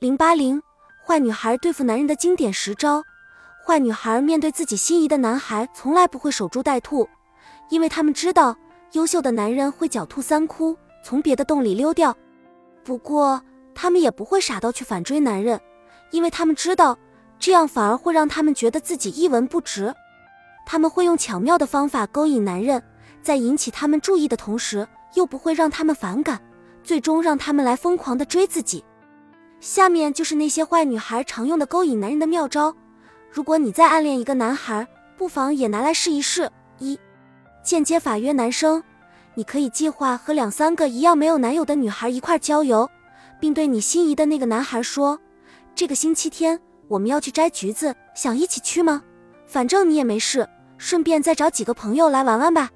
零八零，坏女孩对付男人的经典十招。坏女孩面对自己心仪的男孩，从来不会守株待兔，因为他们知道优秀的男人会狡兔三窟，从别的洞里溜掉。不过，他们也不会傻到去反追男人，因为他们知道这样反而会让他们觉得自己一文不值。他们会用巧妙的方法勾引男人，在引起他们注意的同时，又不会让他们反感，最终让他们来疯狂的追自己。下面就是那些坏女孩常用的勾引男人的妙招。如果你在暗恋一个男孩，不妨也拿来试一试。一、间接法约男生，你可以计划和两三个一样没有男友的女孩一块郊游，并对你心仪的那个男孩说：“这个星期天我们要去摘橘子，想一起去吗？反正你也没事，顺便再找几个朋友来玩玩吧。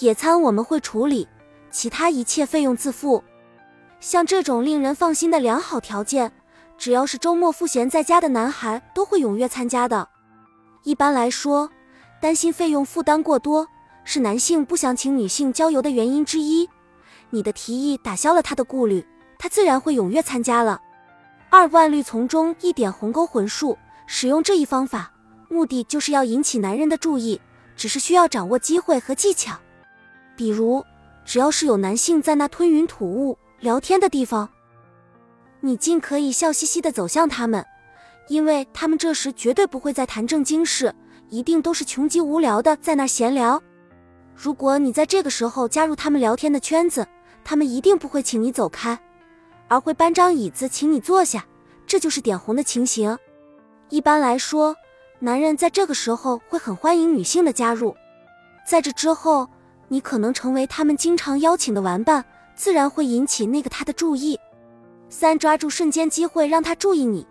野餐我们会处理，其他一切费用自负。”像这种令人放心的良好条件，只要是周末赋闲在家的男孩都会踊跃参加的。一般来说，担心费用负担过多是男性不想请女性郊游的原因之一。你的提议打消了他的顾虑，他自然会踊跃参加了。二万绿丛中一点红勾魂术，使用这一方法，目的就是要引起男人的注意，只是需要掌握机会和技巧。比如，只要是有男性在那吞云吐雾。聊天的地方，你尽可以笑嘻嘻地走向他们，因为他们这时绝对不会再谈正经事，一定都是穷极无聊的在那闲聊。如果你在这个时候加入他们聊天的圈子，他们一定不会请你走开，而会搬张椅子请你坐下，这就是点红的情形。一般来说，男人在这个时候会很欢迎女性的加入，在这之后，你可能成为他们经常邀请的玩伴。自然会引起那个他的注意。三，抓住瞬间机会让他注意你。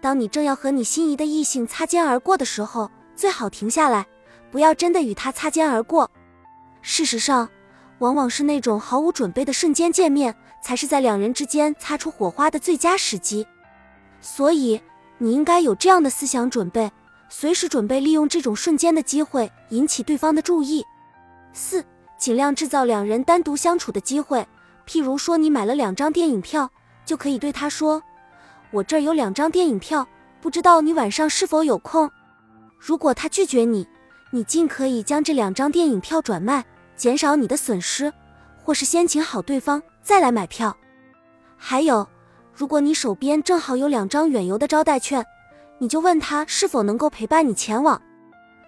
当你正要和你心仪的异性擦肩而过的时候，最好停下来，不要真的与他擦肩而过。事实上，往往是那种毫无准备的瞬间见面，才是在两人之间擦出火花的最佳时机。所以，你应该有这样的思想准备，随时准备利用这种瞬间的机会引起对方的注意。四，尽量制造两人单独相处的机会。譬如说，你买了两张电影票，就可以对他说：“我这儿有两张电影票，不知道你晚上是否有空。”如果他拒绝你，你尽可以将这两张电影票转卖，减少你的损失，或是先请好对方再来买票。还有，如果你手边正好有两张远游的招待券，你就问他是否能够陪伴你前往。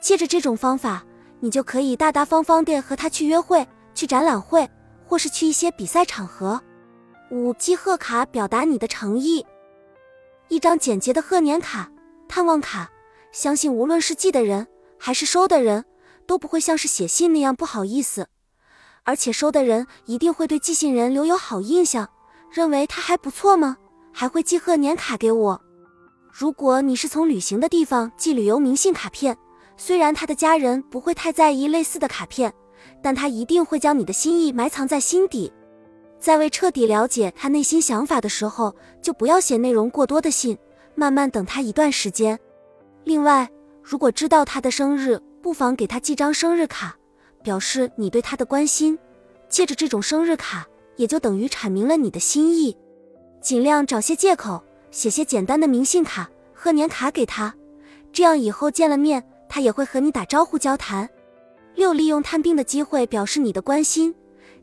借着这种方法，你就可以大大方方地和他去约会、去展览会。或是去一些比赛场合。五寄贺卡表达你的诚意，一张简洁的贺年卡、探望卡，相信无论是寄的人还是收的人，都不会像是写信那样不好意思，而且收的人一定会对寄信人留有好印象，认为他还不错吗？还会寄贺年卡给我。如果你是从旅行的地方寄旅游明信卡片，虽然他的家人不会太在意类似的卡片。但他一定会将你的心意埋藏在心底，在未彻底了解他内心想法的时候，就不要写内容过多的信，慢慢等他一段时间。另外，如果知道他的生日，不妨给他寄张生日卡，表示你对他的关心。借着这种生日卡，也就等于阐明了你的心意。尽量找些借口，写些简单的明信卡、贺年卡给他，这样以后见了面，他也会和你打招呼交谈。六，利用探病的机会表示你的关心。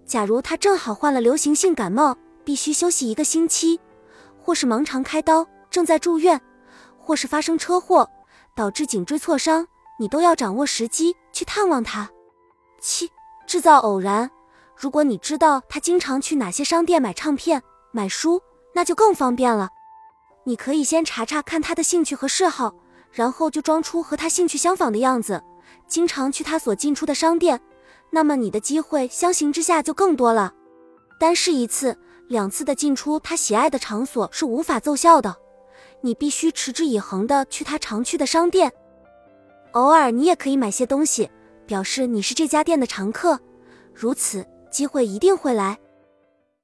假如他正好患了流行性感冒，必须休息一个星期，或是盲肠开刀正在住院，或是发生车祸导致颈椎挫伤，你都要掌握时机去探望他。七，制造偶然。如果你知道他经常去哪些商店买唱片、买书，那就更方便了。你可以先查查看他的兴趣和嗜好，然后就装出和他兴趣相仿的样子。经常去他所进出的商店，那么你的机会相形之下就更多了。单是一次、两次的进出他喜爱的场所是无法奏效的，你必须持之以恒的去他常去的商店。偶尔你也可以买些东西，表示你是这家店的常客，如此机会一定会来。